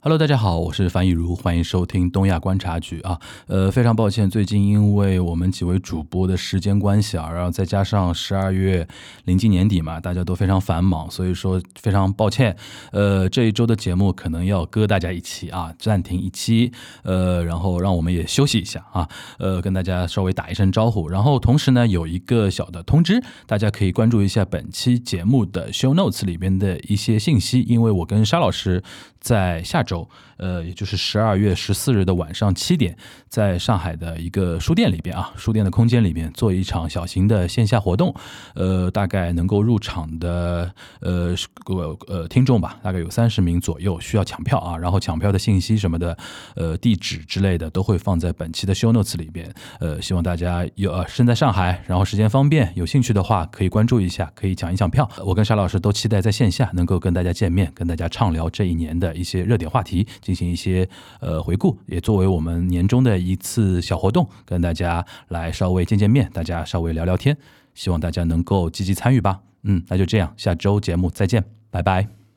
Hello，大家好，我是樊以茹，欢迎收听东亚观察局啊。呃，非常抱歉，最近因为我们几位主播的时间关系啊，然后再加上十二月临近年底嘛，大家都非常繁忙，所以说非常抱歉。呃，这一周的节目可能要割大家一期啊，暂停一期，呃，然后让我们也休息一下啊，呃，跟大家稍微打一声招呼。然后同时呢，有一个小的通知，大家可以关注一下本期节目的 show notes 里边的一些信息，因为我跟沙老师在下周。呃，也就是十二月十四日的晚上七点，在上海的一个书店里边啊，书店的空间里边做一场小型的线下活动，呃，大概能够入场的呃个呃听众吧，大概有三十名左右，需要抢票啊，然后抢票的信息什么的，呃，地址之类的都会放在本期的 show notes 里边，呃，希望大家有呃身在上海，然后时间方便，有兴趣的话可以关注一下，可以抢一抢票。我跟沙老师都期待在线下能够跟大家见面，跟大家畅聊这一年的一些热点话题。进行一些呃回顾，也作为我们年终的一次小活动，跟大家来稍微见见面，大家稍微聊聊天，希望大家能够积极参与吧。嗯，那就这样，下周节目再见，拜拜。